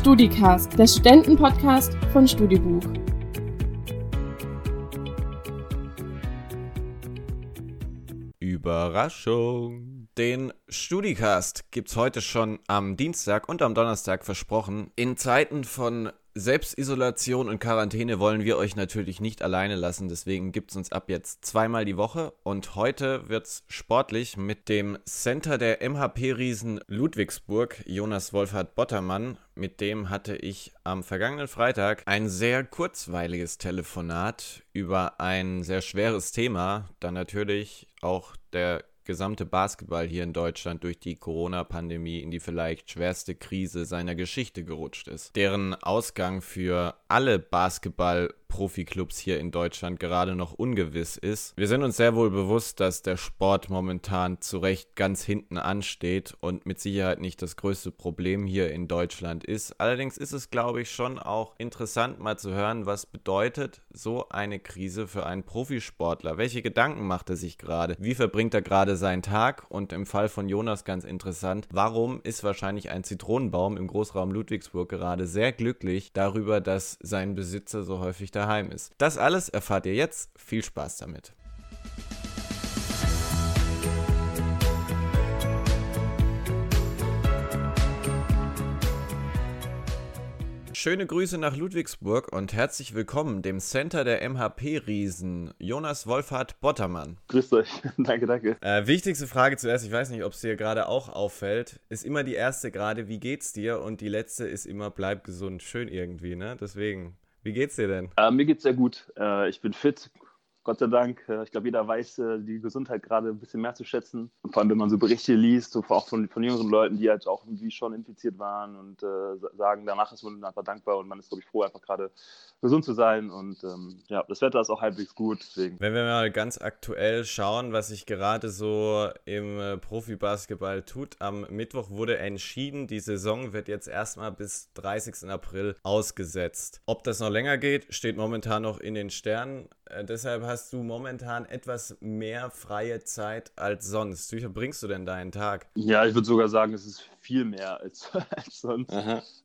StudiCast, der Studentenpodcast von Studibuch. Überraschung! Den StudiCast gibt's heute schon am Dienstag und am Donnerstag versprochen. In Zeiten von Selbstisolation und Quarantäne wollen wir euch natürlich nicht alleine lassen, deswegen gibt es uns ab jetzt zweimal die Woche. Und heute wird es sportlich mit dem Center der MHP-Riesen Ludwigsburg, Jonas Wolfhard Bottermann. Mit dem hatte ich am vergangenen Freitag ein sehr kurzweiliges Telefonat über ein sehr schweres Thema, da natürlich auch der gesamte Basketball hier in Deutschland durch die Corona-Pandemie in die vielleicht schwerste Krise seiner Geschichte gerutscht ist. Deren Ausgang für alle Basketball- Profiklubs hier in Deutschland gerade noch ungewiss ist. Wir sind uns sehr wohl bewusst, dass der Sport momentan zu Recht ganz hinten ansteht und mit Sicherheit nicht das größte Problem hier in Deutschland ist. Allerdings ist es, glaube ich, schon auch interessant mal zu hören, was bedeutet so eine Krise für einen Profisportler? Welche Gedanken macht er sich gerade? Wie verbringt er gerade seinen Tag? Und im Fall von Jonas ganz interessant, warum ist wahrscheinlich ein Zitronenbaum im Großraum Ludwigsburg gerade sehr glücklich darüber, dass sein Besitzer so häufig da daheim ist. Das alles erfahrt ihr jetzt. Viel Spaß damit. Schöne Grüße nach Ludwigsburg und herzlich willkommen dem Center der MHP-Riesen, Jonas Wolfhard Bottermann. Grüßt euch, danke, danke. Äh, wichtigste Frage zuerst, ich weiß nicht, ob es dir gerade auch auffällt, ist immer die erste gerade, wie geht's dir? Und die letzte ist immer, bleib gesund, schön irgendwie, ne? Deswegen, wie geht's dir denn? Äh, mir geht's sehr gut. Äh, ich bin fit, Gott sei Dank. Äh, ich glaube, jeder weiß äh, die Gesundheit gerade ein bisschen mehr zu schätzen. Und vor allem, wenn man so Berichte liest, so auch von, von jüngeren Leuten, die halt auch irgendwie schon infiziert waren und äh, sagen, danach ist man einfach dankbar und man ist, glaube ich, froh, einfach gerade gesund zu sein. Und ähm, ja, das Wetter ist auch halbwegs gut. Deswegen. Wenn wir mal ganz aktuell schauen, was sich gerade so im äh, Profibasketball tut, am Mittwoch wurde entschieden, die Saison wird jetzt erstmal bis 30. April ausgesetzt. Ob das noch länger geht, steht momentan noch in den Sternen. Äh, deshalb hast du momentan etwas mehr freie Zeit als sonst. Wie verbringst du denn deinen Tag? Ja, ich würde sogar sagen, es ist viel mehr als, als sonst,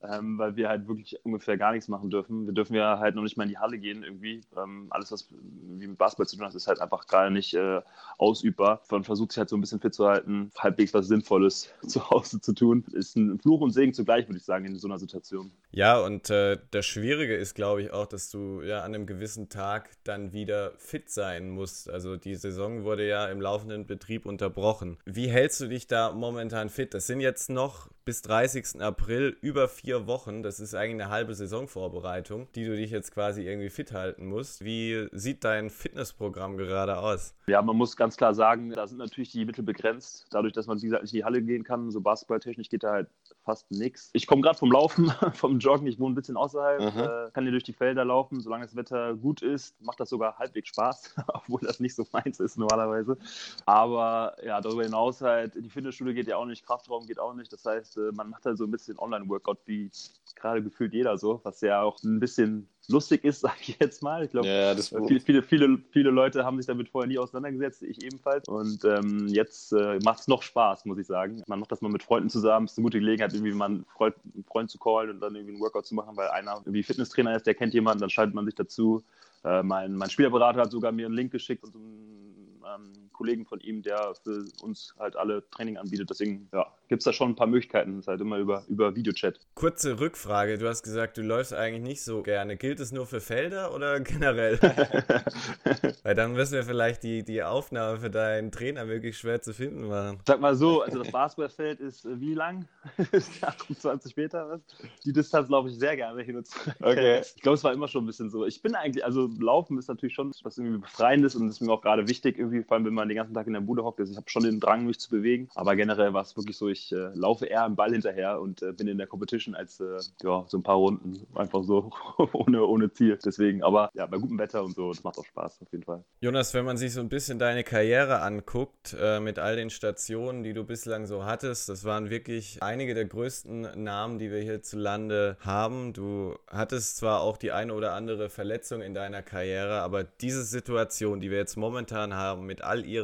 ähm, weil wir halt wirklich ungefähr gar nichts machen dürfen. Wir dürfen ja halt noch nicht mal in die Halle gehen irgendwie. Ähm, alles, was wie mit Basketball zu tun hat, ist halt einfach gar nicht äh, ausübbar. Man versucht sich halt so ein bisschen fit zu halten, halbwegs was Sinnvolles zu Hause zu tun. Ist ein Fluch und Segen zugleich, würde ich sagen, in so einer Situation. Ja, und äh, das Schwierige ist, glaube ich, auch, dass du ja an einem gewissen Tag dann wieder fit sein musst. Also die Saison wurde ja im laufenden Betrieb unterbrochen. Wie hältst du dich da momentan fit? Das sind jetzt noch noch bis 30. April über vier Wochen. Das ist eigentlich eine halbe Saisonvorbereitung, die du dich jetzt quasi irgendwie fit halten musst. Wie sieht dein Fitnessprogramm gerade aus? Ja, man muss ganz klar sagen, da sind natürlich die Mittel begrenzt. Dadurch, dass man, wie gesagt, nicht in die Halle gehen kann, so basketballtechnisch geht da halt fast nichts. Ich komme gerade vom Laufen, vom Joggen. Ich wohne ein bisschen außerhalb, äh, kann hier durch die Felder laufen. Solange das Wetter gut ist, macht das sogar halbwegs Spaß, obwohl das nicht so meins ist normalerweise. Aber ja, darüber hinaus halt, die Fitnessschule geht ja auch nicht, Kraftraum geht auch nicht. Das heißt, äh, man macht halt so ein bisschen Online-Workout, wie gerade gefühlt jeder so, was ja auch ein bisschen lustig ist, sage ich jetzt mal. Ich glaube, ja, viele, viele, viele, viele Leute haben sich damit vorher nie auseinandergesetzt, ich ebenfalls. Und ähm, jetzt äh, macht es noch Spaß, muss ich sagen. Man macht das mal mit Freunden zusammen. Es ist eine gute Gelegenheit, irgendwie mal einen Freund, einen Freund zu callen und dann irgendwie einen Workout zu machen, weil einer irgendwie Fitnesstrainer ist, der kennt jemanden, dann schaltet man sich dazu. Äh, mein, mein Spielerberater hat sogar mir einen Link geschickt und einen ähm, Kollegen von ihm, der für uns halt alle Training anbietet. Deswegen ja, gibt es da schon ein paar Möglichkeiten. Das ist halt immer über, über Videochat. Kurze Rückfrage. Du hast gesagt, du läufst eigentlich nicht so gerne. Gilt es nur für Felder oder generell? Weil dann müssen wir vielleicht die, die Aufnahme für deinen Trainer wirklich schwer zu finden machen. Sag mal so, also das Basketballfeld ist äh, wie lang? 28 Meter, was? Die Distanz laufe ich sehr gerne hin und zurück. Okay. Ich glaube, es war immer schon ein bisschen so. Ich bin eigentlich, also Laufen ist natürlich schon was irgendwie Befreiendes und ist mir auch gerade wichtig, irgendwie, vor allem wenn man den ganzen Tag in der Bude hockt. Also ich habe schon den Drang, mich zu bewegen. Aber generell war es wirklich so, ich äh, laufe eher am Ball hinterher und äh, bin in der Competition als äh, ja, so ein paar Runden. Einfach so ohne, ohne Ziel. Deswegen, aber ja, bei gutem Wetter und so, das macht auch Spaß auf jeden Fall. Jonas, wenn man sich so ein bisschen deine Karriere anguckt, äh, mit all den Stationen, die du bislang so hattest, das waren wirklich einige der größten Namen, die wir hierzulande haben. Du hattest zwar auch die eine oder andere Verletzung in deiner Karriere, aber diese Situation, die wir jetzt momentan haben, mit all ihren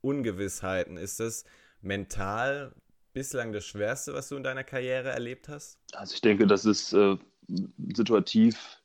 Ungewissheiten, ist es mental bislang das Schwerste, was du in deiner Karriere erlebt hast? Also ich denke, das ist äh, situativ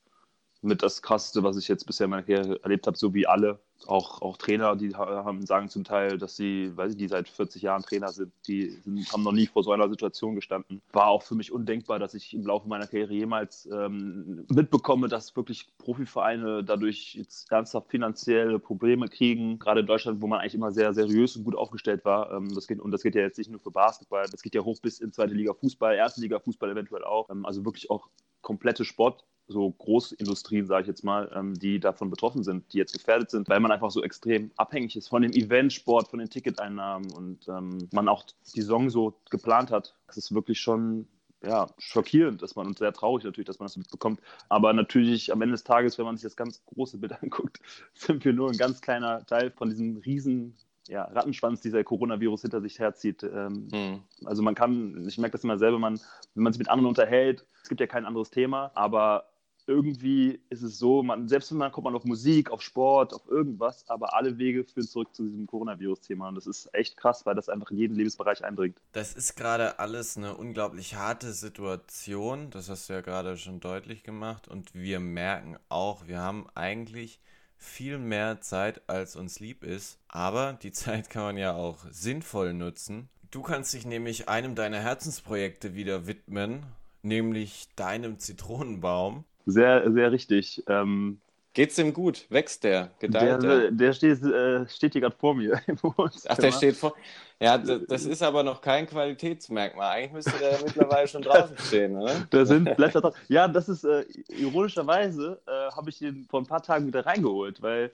mit das Krasseste, was ich jetzt bisher in meiner Karriere erlebt habe, so wie alle auch, auch Trainer, die haben, sagen zum Teil, dass sie, weiß ich, die seit 40 Jahren Trainer sind, die sind, haben noch nie vor so einer Situation gestanden. War auch für mich undenkbar, dass ich im Laufe meiner Karriere jemals ähm, mitbekomme, dass wirklich Profivereine dadurch jetzt ernsthaft finanzielle Probleme kriegen. Gerade in Deutschland, wo man eigentlich immer sehr seriös und gut aufgestellt war. Ähm, das geht, und das geht ja jetzt nicht nur für Basketball, das geht ja hoch bis in zweite Liga Fußball, erste Liga Fußball eventuell auch. Ähm, also wirklich auch komplette Sport so Großindustrien, sage ich jetzt mal, ähm, die davon betroffen sind, die jetzt gefährdet sind, weil man einfach so extrem abhängig ist von dem Eventsport, von den Ticketeinnahmen und ähm, man auch die Saison so geplant hat. Das ist wirklich schon ja, schockierend, dass man und sehr traurig natürlich, dass man das mitbekommt. Aber natürlich am Ende des Tages, wenn man sich das ganz große Bild anguckt, sind wir nur ein ganz kleiner Teil von diesem riesen ja, Rattenschwanz, dieser Coronavirus hinter sich herzieht. Ähm, hm. Also man kann, ich merke das immer selber, man, wenn man sich mit anderen unterhält, es gibt ja kein anderes Thema, aber irgendwie ist es so, man, selbst wenn man kommt man auf Musik, auf Sport, auf irgendwas, aber alle Wege führen zurück zu diesem Coronavirus-Thema. Und das ist echt krass, weil das einfach in jeden Lebensbereich eindringt. Das ist gerade alles eine unglaublich harte Situation. Das hast du ja gerade schon deutlich gemacht. Und wir merken auch, wir haben eigentlich viel mehr Zeit, als uns lieb ist. Aber die Zeit kann man ja auch sinnvoll nutzen. Du kannst dich nämlich einem deiner Herzensprojekte wieder widmen, nämlich deinem Zitronenbaum. Sehr, sehr richtig. Ähm, Geht's dem gut? Wächst der? Gedeiht der? Der, steht, äh, steht hier gerade vor mir. Ach, der steht vor. Ja, das ist aber noch kein Qualitätsmerkmal. Eigentlich müsste der mittlerweile schon draußen stehen, oder? Da sind Blätter drauf. Ja, das ist äh, ironischerweise, äh, habe ich den vor ein paar Tagen wieder reingeholt, weil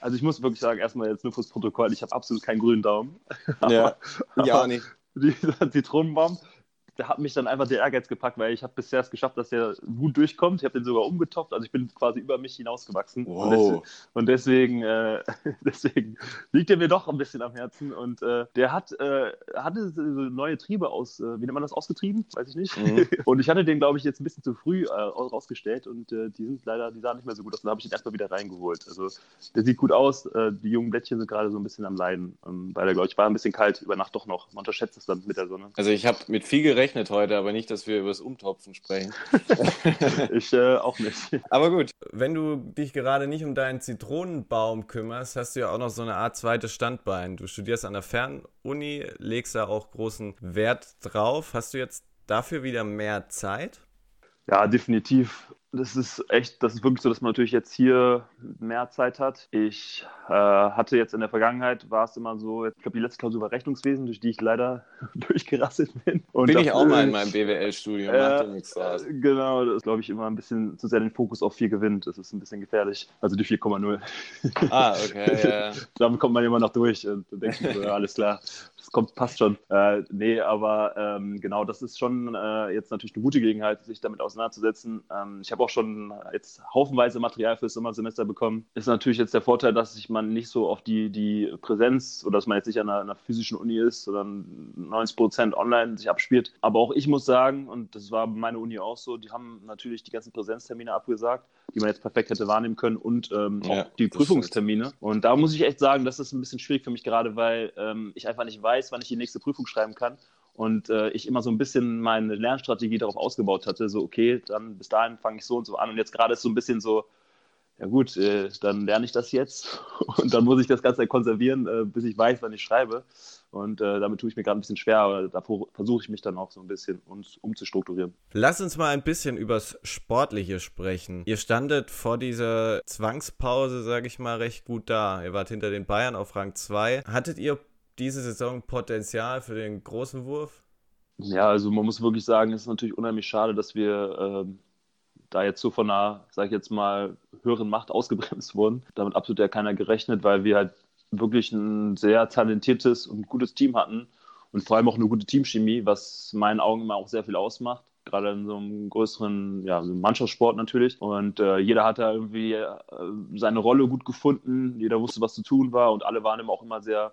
also ich muss wirklich sagen, erstmal jetzt nur fürs Protokoll, ich habe absolut keinen grünen Daumen. ja, ja auch nicht. Dieser Zitronenbaum, da hat mich dann einfach der Ehrgeiz gepackt, weil ich habe bisher es geschafft, dass der gut durchkommt. Ich habe den sogar umgetopft, also ich bin quasi über mich hinausgewachsen. Wow. Und deswegen, äh, deswegen liegt er mir doch ein bisschen am Herzen. Und äh, der hat äh, hatte so neue Triebe aus, äh, wie nennt man das, ausgetrieben? Weiß ich nicht. Mhm. Und ich hatte den, glaube ich, jetzt ein bisschen zu früh äh, rausgestellt und äh, die sind leider, die sahen nicht mehr so gut aus. Dann habe ich ihn erstmal wieder reingeholt. Also der sieht gut aus. die jungen Blättchen sind gerade so ein bisschen am Leiden, ähm, weil der, glaube ich, war ein bisschen kalt über Nacht doch noch. Man unterschätzt es dann mit der Sonne. Also ich habe mit viel gerechnet gerechnet heute, aber nicht, dass wir über das Umtopfen sprechen. ich äh, auch nicht. Aber gut, wenn du dich gerade nicht um deinen Zitronenbaum kümmerst, hast du ja auch noch so eine Art zweites Standbein. Du studierst an der Fernuni, legst da auch großen Wert drauf. Hast du jetzt dafür wieder mehr Zeit? Ja, definitiv das ist echt, das ist wirklich so, dass man natürlich jetzt hier mehr Zeit hat. Ich äh, hatte jetzt in der Vergangenheit, war es immer so, ich glaube, die letzte Klausur war Rechnungswesen, durch die ich leider durchgerasselt bin. Und bin ich auch mal in meinem BWL-Studium, äh, nichts draus. Genau, das ist, glaube ich, immer ein bisschen zu sehr den Fokus auf 4 gewinnt. Das ist ein bisschen gefährlich. Also die 4,0. Ah, okay, ja. Damit kommt man immer noch durch und denkt so, ja, alles klar, das kommt, passt schon. Äh, nee, aber ähm, genau, das ist schon äh, jetzt natürlich eine gute Gelegenheit, sich damit auseinanderzusetzen. Ähm, ich habe auch schon jetzt haufenweise Material fürs Sommersemester bekommen. Ist natürlich jetzt der Vorteil, dass sich man nicht so auf die, die Präsenz oder dass man jetzt nicht an einer, einer physischen Uni ist, sondern 90 Prozent online sich abspielt. Aber auch ich muss sagen, und das war meine Uni auch so, die haben natürlich die ganzen Präsenztermine abgesagt, die man jetzt perfekt hätte wahrnehmen können und ähm, ja, auch die Prüfungstermine. Und da muss ich echt sagen, das ist ein bisschen schwierig für mich gerade, weil ähm, ich einfach nicht weiß, wann ich die nächste Prüfung schreiben kann und äh, ich immer so ein bisschen meine Lernstrategie darauf ausgebaut hatte, so okay, dann bis dahin fange ich so und so an und jetzt gerade ist so ein bisschen so, ja gut, äh, dann lerne ich das jetzt und dann muss ich das Ganze konservieren, äh, bis ich weiß, wann ich schreibe und äh, damit tue ich mir gerade ein bisschen schwer, aber da versuche ich mich dann auch so ein bisschen uns umzustrukturieren. Lass uns mal ein bisschen übers Sportliche sprechen. Ihr standet vor dieser Zwangspause, sage ich mal, recht gut da. Ihr wart hinter den Bayern auf Rang 2. Hattet ihr diese Saison Potenzial für den großen Wurf? Ja, also man muss wirklich sagen, es ist natürlich unheimlich schade, dass wir ähm, da jetzt so von einer, sag ich jetzt mal, höheren Macht ausgebremst wurden. Damit absolut ja keiner gerechnet, weil wir halt wirklich ein sehr talentiertes und gutes Team hatten und vor allem auch eine gute Teamchemie, was in meinen Augen immer auch sehr viel ausmacht. Gerade in so einem größeren ja, Mannschaftssport natürlich. Und äh, jeder hat da irgendwie äh, seine Rolle gut gefunden. Jeder wusste, was zu tun war. Und alle waren eben auch immer sehr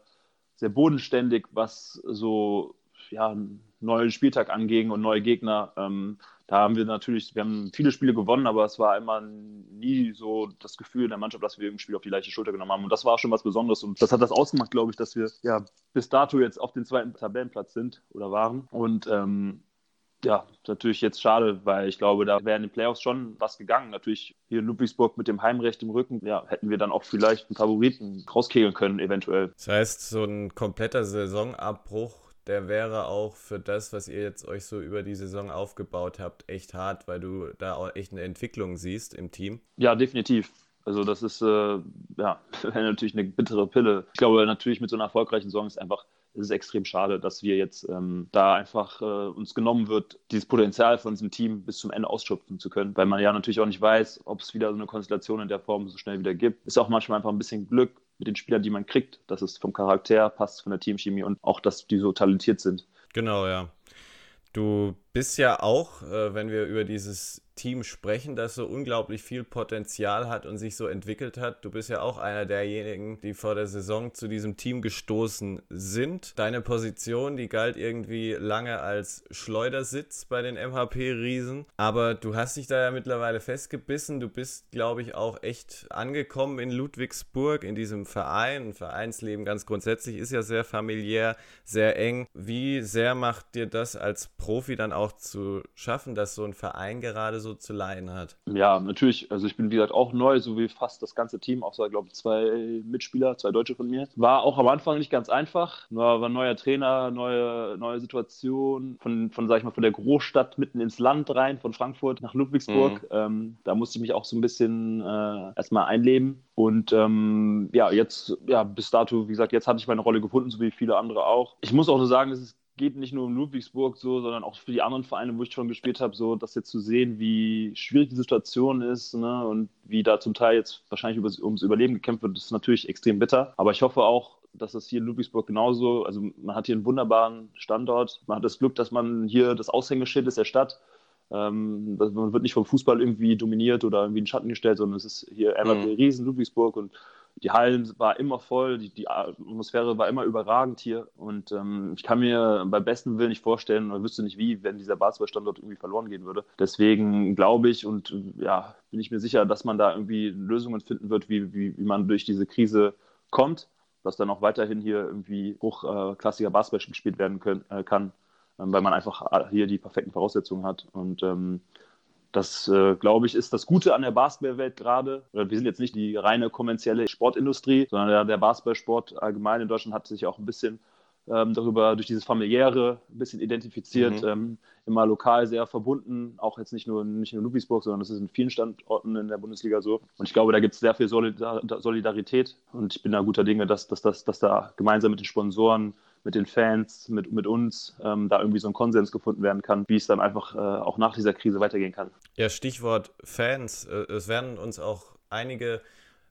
sehr bodenständig, was so ja, neuen Spieltag anging und neue Gegner. Ähm, da haben wir natürlich, wir haben viele Spiele gewonnen, aber es war immer nie so das Gefühl in der Mannschaft, dass wir irgendein Spiel auf die leichte Schulter genommen haben. Und das war schon was Besonderes. Und das hat das ausgemacht, glaube ich, dass wir ja bis dato jetzt auf den zweiten Tabellenplatz sind oder waren. Und ähm, ja, natürlich jetzt schade, weil ich glaube, da wäre in den Playoffs schon was gegangen. Natürlich hier in Ludwigsburg mit dem Heimrecht im Rücken, ja, hätten wir dann auch vielleicht einen Favoriten rauskegeln können, eventuell. Das heißt, so ein kompletter Saisonabbruch, der wäre auch für das, was ihr jetzt euch so über die Saison aufgebaut habt, echt hart, weil du da auch echt eine Entwicklung siehst im Team. Ja, definitiv. Also das ist äh, ja natürlich eine bittere Pille. Ich glaube natürlich mit so einer erfolgreichen Saison ist einfach es ist extrem schade, dass wir jetzt ähm, da einfach äh, uns genommen wird, dieses Potenzial von diesem Team bis zum Ende ausschöpfen zu können, weil man ja natürlich auch nicht weiß, ob es wieder so eine Konstellation in der Form so schnell wieder gibt. Ist auch manchmal einfach ein bisschen Glück mit den Spielern, die man kriegt, dass es vom Charakter passt, von der Teamchemie und auch, dass die so talentiert sind. Genau, ja. Du bist ja auch, äh, wenn wir über dieses Team sprechen, das so unglaublich viel Potenzial hat und sich so entwickelt hat. Du bist ja auch einer derjenigen, die vor der Saison zu diesem Team gestoßen sind. Deine Position, die galt irgendwie lange als Schleudersitz bei den MHP-Riesen, aber du hast dich da ja mittlerweile festgebissen. Du bist, glaube ich, auch echt angekommen in Ludwigsburg, in diesem Verein. Ein Vereinsleben ganz grundsätzlich ist ja sehr familiär, sehr eng. Wie sehr macht dir das als Profi dann auch zu schaffen, dass so ein Verein gerade so so zu leihen hat. Ja, natürlich. Also ich bin, wie gesagt, auch neu, so wie fast das ganze Team, außer, glaube ich, zwei Mitspieler, zwei Deutsche von mir. War auch am Anfang nicht ganz einfach. War, war ein neuer Trainer, neue, neue Situation, von, von, sag ich mal, von der Großstadt mitten ins Land rein, von Frankfurt nach Ludwigsburg. Mhm. Ähm, da musste ich mich auch so ein bisschen äh, erstmal einleben. Und ähm, ja, jetzt, ja, bis dato, wie gesagt, jetzt hatte ich meine Rolle gefunden, so wie viele andere auch. Ich muss auch nur sagen, es ist geht nicht nur um Ludwigsburg so, sondern auch für die anderen Vereine, wo ich schon gespielt habe, so das jetzt zu sehen, wie schwierig die Situation ist ne, und wie da zum Teil jetzt wahrscheinlich ums Überleben gekämpft wird, ist natürlich extrem bitter. Aber ich hoffe auch, dass das hier in Ludwigsburg genauso, also man hat hier einen wunderbaren Standort, man hat das Glück, dass man hier das Aushängeschild ist der Stadt. Ähm, man wird nicht vom Fußball irgendwie dominiert oder irgendwie in Schatten gestellt, sondern es ist hier einfach mhm. riesen Ludwigsburg und die Hallen war immer voll, die, die Atmosphäre war immer überragend hier. Und ähm, ich kann mir beim besten Willen nicht vorstellen oder wüsste nicht wie, wenn dieser Basketballstandort irgendwie verloren gehen würde. Deswegen glaube ich und ja, bin ich mir sicher, dass man da irgendwie Lösungen finden wird, wie, wie, wie man durch diese Krise kommt, dass dann auch weiterhin hier irgendwie hochklassiger Basketball gespielt werden können, äh, kann, äh, weil man einfach hier die perfekten Voraussetzungen hat. Und ähm, das, äh, glaube ich, ist das Gute an der Basketballwelt gerade. Wir sind jetzt nicht die reine kommerzielle Sportindustrie, sondern der, der Basketballsport allgemein in Deutschland hat sich auch ein bisschen ähm, darüber, durch dieses familiäre, ein bisschen identifiziert, mhm. ähm, immer lokal sehr verbunden, auch jetzt nicht nur, nicht nur in Ludwigsburg, sondern das ist in vielen Standorten in der Bundesliga so. Und ich glaube, da gibt es sehr viel Solidarität und ich bin da guter Dinge, dass, dass, dass, dass da gemeinsam mit den Sponsoren mit den Fans, mit, mit uns, ähm, da irgendwie so ein Konsens gefunden werden kann, wie es dann einfach äh, auch nach dieser Krise weitergehen kann. Ja, Stichwort Fans. Äh, es werden uns auch einige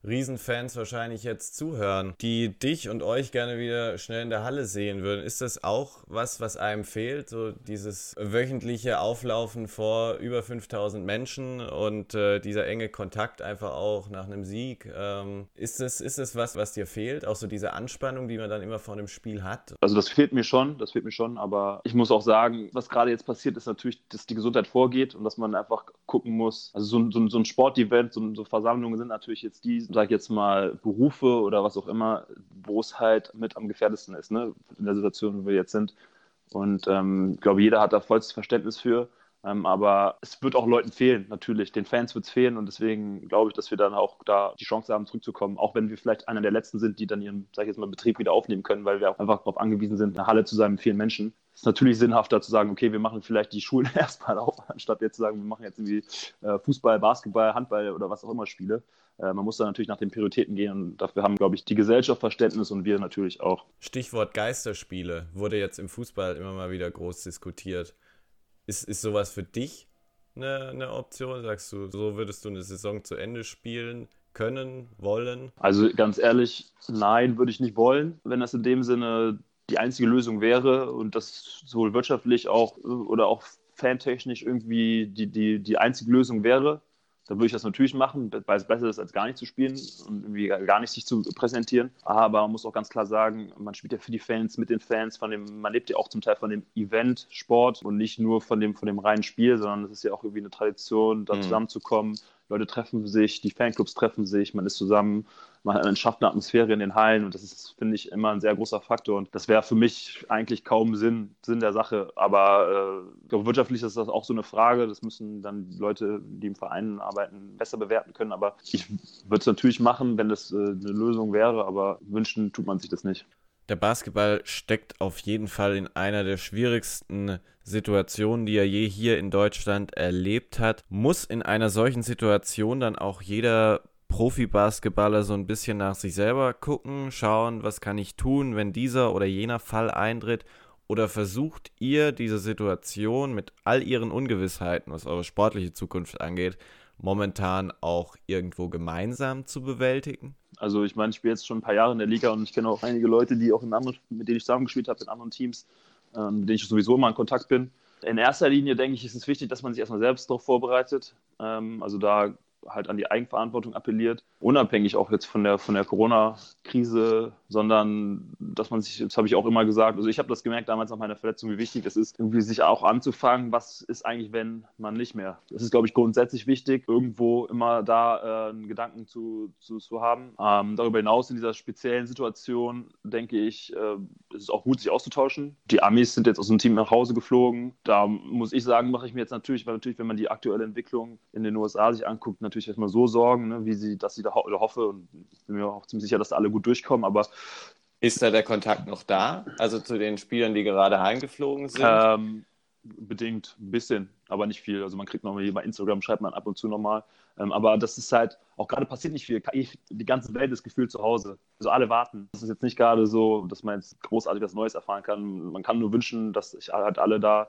Riesenfans wahrscheinlich jetzt zuhören, die dich und euch gerne wieder schnell in der Halle sehen würden. Ist das auch was, was einem fehlt? So dieses wöchentliche Auflaufen vor über 5000 Menschen und äh, dieser enge Kontakt einfach auch nach einem Sieg. Ähm, ist, das, ist das was, was dir fehlt? Auch so diese Anspannung, die man dann immer vor einem Spiel hat? Also das fehlt mir schon, das fehlt mir schon, aber ich muss auch sagen, was gerade jetzt passiert, ist natürlich, dass die Gesundheit vorgeht und dass man einfach gucken muss. Also so, so, so ein Sportevent, so, so Versammlungen sind natürlich jetzt die, sage jetzt mal, Berufe oder was auch immer, wo es halt mit am gefährdesten ist, ne? in der Situation, wo wir jetzt sind. Und ähm, ich glaube, jeder hat da vollstes Verständnis für. Ähm, aber es wird auch Leuten fehlen, natürlich. Den Fans wird es fehlen und deswegen glaube ich, dass wir dann auch da die Chance haben, zurückzukommen. Auch wenn wir vielleicht einer der Letzten sind, die dann ihren, sag ich jetzt mal, Betrieb wieder aufnehmen können, weil wir auch einfach darauf angewiesen sind, eine Halle zu sein mit vielen Menschen ist natürlich sinnhafter zu sagen, okay, wir machen vielleicht die Schulen erstmal auf, anstatt jetzt zu sagen, wir machen jetzt irgendwie äh, Fußball, Basketball, Handball oder was auch immer Spiele. Äh, man muss da natürlich nach den Prioritäten gehen und dafür haben, glaube ich, die Gesellschaft Verständnis und wir natürlich auch. Stichwort Geisterspiele wurde jetzt im Fußball immer mal wieder groß diskutiert. Ist, ist sowas für dich eine, eine Option? Sagst du, so würdest du eine Saison zu Ende spielen? können, wollen? Also ganz ehrlich, nein, würde ich nicht wollen, wenn das in dem Sinne die einzige Lösung wäre und das sowohl wirtschaftlich auch oder auch fantechnisch irgendwie die, die, die einzige Lösung wäre. dann würde ich das natürlich machen, weil es besser ist, als gar nicht zu spielen und irgendwie gar nicht sich zu präsentieren. Aber man muss auch ganz klar sagen, man spielt ja für die Fans, mit den Fans, von dem, man lebt ja auch zum Teil von dem Event, Sport und nicht nur von dem, von dem reinen Spiel, sondern es ist ja auch irgendwie eine Tradition, da mhm. zusammenzukommen. Leute treffen sich, die Fanclubs treffen sich, man ist zusammen, man schafft eine Atmosphäre in den Hallen und das ist, finde ich, immer ein sehr großer Faktor. Und das wäre für mich eigentlich kaum Sinn, Sinn der Sache. Aber äh, glaube, wirtschaftlich ist das auch so eine Frage. Das müssen dann die Leute, die im Verein arbeiten, besser bewerten können. Aber ich würde es natürlich machen, wenn das äh, eine Lösung wäre, aber wünschen tut man sich das nicht. Der Basketball steckt auf jeden Fall in einer der schwierigsten Situationen, die er je hier in Deutschland erlebt hat. Muss in einer solchen Situation dann auch jeder Profi-Basketballer so ein bisschen nach sich selber gucken, schauen, was kann ich tun, wenn dieser oder jener Fall eintritt? Oder versucht ihr diese Situation mit all ihren Ungewissheiten, was eure sportliche Zukunft angeht, momentan auch irgendwo gemeinsam zu bewältigen? Also ich meine, ich spiele jetzt schon ein paar Jahre in der Liga und ich kenne auch einige Leute, die auch in anderen, mit denen ich zusammengespielt habe, in anderen Teams, äh, mit denen ich sowieso immer in Kontakt bin. In erster Linie denke ich, ist es wichtig, dass man sich erstmal selbst darauf vorbereitet. Ähm, also da halt an die Eigenverantwortung appelliert, unabhängig auch jetzt von der, von der Corona-Krise, sondern dass man sich, das habe ich auch immer gesagt, also ich habe das gemerkt damals nach meiner Verletzung, wie wichtig es ist, irgendwie sich auch anzufangen, was ist eigentlich, wenn man nicht mehr. Das ist, glaube ich, grundsätzlich wichtig, irgendwo immer da äh, einen Gedanken zu, zu, zu haben. Ähm, darüber hinaus in dieser speziellen Situation, denke ich, äh, ist es auch gut, sich auszutauschen. Die Amis sind jetzt aus dem Team nach Hause geflogen. Da muss ich sagen, mache ich mir jetzt natürlich, weil natürlich, wenn man die aktuelle Entwicklung in den USA sich anguckt, natürlich erstmal so Sorgen, ne, wie sie, dass sie da ho hoffe und bin mir auch ziemlich sicher, dass da alle gut durchkommen, aber ist da der Kontakt noch da? Also zu den Spielern, die gerade heimgeflogen sind? Ähm, bedingt ein bisschen, aber nicht viel. Also man kriegt nochmal bei Instagram, schreibt man ab und zu nochmal. Ähm, aber das ist halt, auch gerade passiert nicht viel. Die ganze Welt ist gefühlt zu Hause. Also alle warten. Das ist jetzt nicht gerade so, dass man jetzt großartig was Neues erfahren kann. Man kann nur wünschen, dass sich halt alle da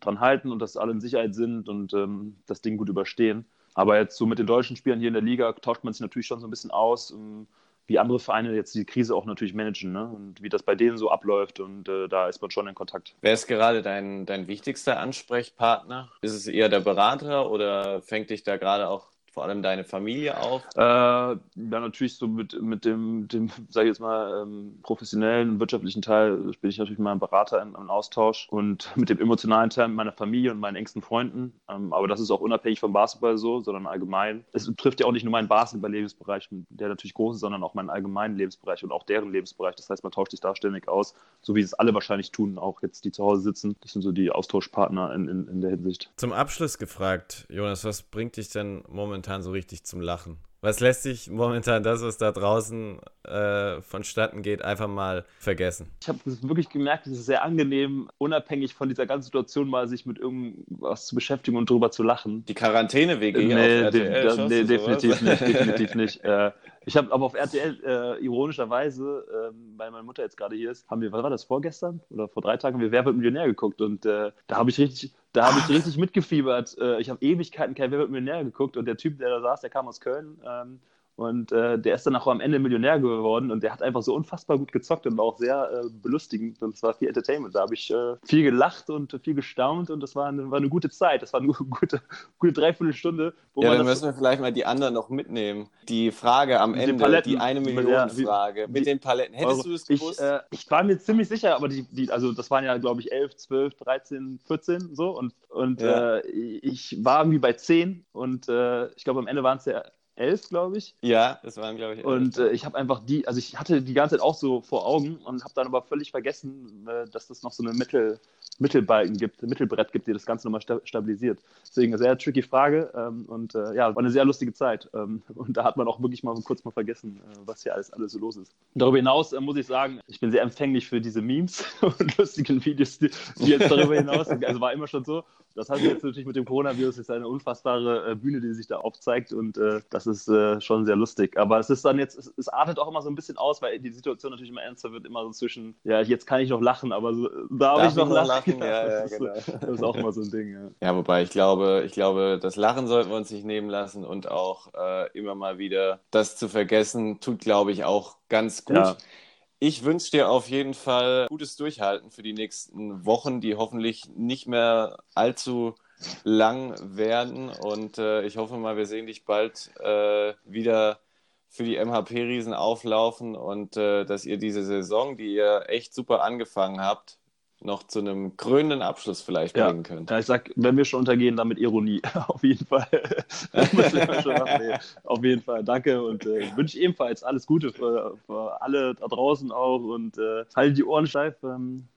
dran halten und dass alle in Sicherheit sind und ähm, das Ding gut überstehen. Aber jetzt so mit den deutschen Spielern hier in der Liga tauscht man sich natürlich schon so ein bisschen aus, ähm, wie andere Vereine jetzt die Krise auch natürlich managen ne? und wie das bei denen so abläuft. Und äh, da ist man schon in Kontakt. Wer ist gerade dein, dein wichtigster Ansprechpartner? Ist es eher der Berater oder fängt dich da gerade auch vor allem deine Familie auf? Äh, ja, natürlich so mit, mit dem, dem sage ich jetzt mal, ähm, professionellen, wirtschaftlichen Teil bin ich natürlich mit meinem Berater im, im, Austausch und mit dem emotionalen Teil meiner Familie und meinen engsten Freunden. Ähm, aber das ist auch unabhängig vom Basketball so, sondern allgemein. Es trifft ja auch nicht nur meinen Basketball-Lebensbereich, der natürlich groß ist, sondern auch meinen allgemeinen Lebensbereich und auch deren Lebensbereich. Das heißt, man tauscht sich da ständig aus, so wie es alle wahrscheinlich tun, auch jetzt die zu Hause sitzen. Das sind so die Austauschpartner in, in, in der Hinsicht. Zum Abschluss gefragt, Jonas, was bringt dich denn momentan momentan so richtig zum Lachen? Was lässt sich momentan das, was da draußen äh, vonstatten geht, einfach mal vergessen? Ich habe wirklich gemerkt, es ist sehr angenehm, unabhängig von dieser ganzen Situation mal sich mit irgendwas zu beschäftigen und drüber zu lachen. Die Quarantäne-WG nee, auf RTL, de, nee, definitiv nicht, definitiv nicht. Äh, ich habe aber auf RTL äh, ironischerweise, äh, weil meine Mutter jetzt gerade hier ist, haben wir, was war das, vorgestern oder vor drei Tagen, wir Wer wird Millionär geguckt und äh, da habe ich richtig, da habe ich richtig mitgefiebert. Äh, ich habe Ewigkeiten kein Wer wird Millionär geguckt und der Typ, der da saß, der kam aus Köln. Ähm, und äh, der ist dann auch am Ende Millionär geworden und der hat einfach so unfassbar gut gezockt und war auch sehr äh, belustigend und es war viel Entertainment. Da habe ich äh, viel gelacht und viel gestaunt und das war eine, war eine gute Zeit. Das war eine gute, gute Dreiviertelstunde. ja, dann müssen wir vielleicht mal die anderen noch mitnehmen. Die Frage am Ende, Paletten, die eine Million Frage mit den Paletten. Hättest Euro. du es gewusst? Ich, äh, ich, war mir ziemlich sicher, aber die, die, also das waren ja, glaube ich, 11, 12, 13, 14 so und, und ja. Äh, ich war irgendwie bei 10 und äh, ich glaube am Ende waren es ja elf, glaube ich. Ja, das waren, glaube ich, elf. Und äh, ich habe einfach die, also ich hatte die ganze Zeit auch so vor Augen und habe dann aber völlig vergessen, äh, dass das noch so eine Mittel, Mittelbalken gibt, ein Mittelbrett gibt, die das Ganze nochmal sta stabilisiert. Deswegen eine sehr tricky Frage ähm, und äh, ja, war eine sehr lustige Zeit. Ähm, und da hat man auch wirklich mal kurz mal vergessen, äh, was hier alles, alles so los ist. Darüber hinaus äh, muss ich sagen, ich bin sehr empfänglich für diese Memes und lustigen Videos, die, die jetzt darüber hinaus, also war immer schon so. Das hat jetzt natürlich mit dem Coronavirus ist eine unfassbare äh, Bühne, die sich da aufzeigt und äh, das ist äh, schon sehr lustig. Aber es ist dann jetzt, es, es, artet auch immer so ein bisschen aus, weil die Situation natürlich immer ernster wird, immer so zwischen, ja, jetzt kann ich noch lachen, aber so, darf, darf ich noch lachen? lachen? Ja, ja, das, ist, genau. das ist auch immer so ein Ding. Ja. ja, wobei ich glaube, ich glaube, das Lachen sollten wir uns nicht nehmen lassen und auch äh, immer mal wieder das zu vergessen, tut, glaube ich, auch ganz gut. Ja. Ich wünsche dir auf jeden Fall gutes Durchhalten für die nächsten Wochen, die hoffentlich nicht mehr allzu lang werden. Und äh, ich hoffe mal, wir sehen dich bald äh, wieder für die MHP-Riesen auflaufen und äh, dass ihr diese Saison, die ihr echt super angefangen habt, noch zu einem krönenden Abschluss vielleicht ja. bringen könnt. Ja, ich sag, wenn wir schon untergehen, dann mit Ironie. Auf jeden Fall. Auf jeden Fall. Danke und äh, wünsche ebenfalls alles Gute für, für, alle da draußen auch und äh, halte die Ohren steif. Ähm,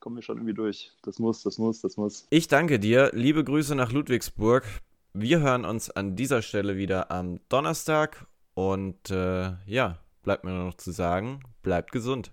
kommen wir schon irgendwie durch. Das muss, das muss, das muss. Ich danke dir. Liebe Grüße nach Ludwigsburg. Wir hören uns an dieser Stelle wieder am Donnerstag und äh, ja, bleibt mir nur noch zu sagen, bleibt gesund.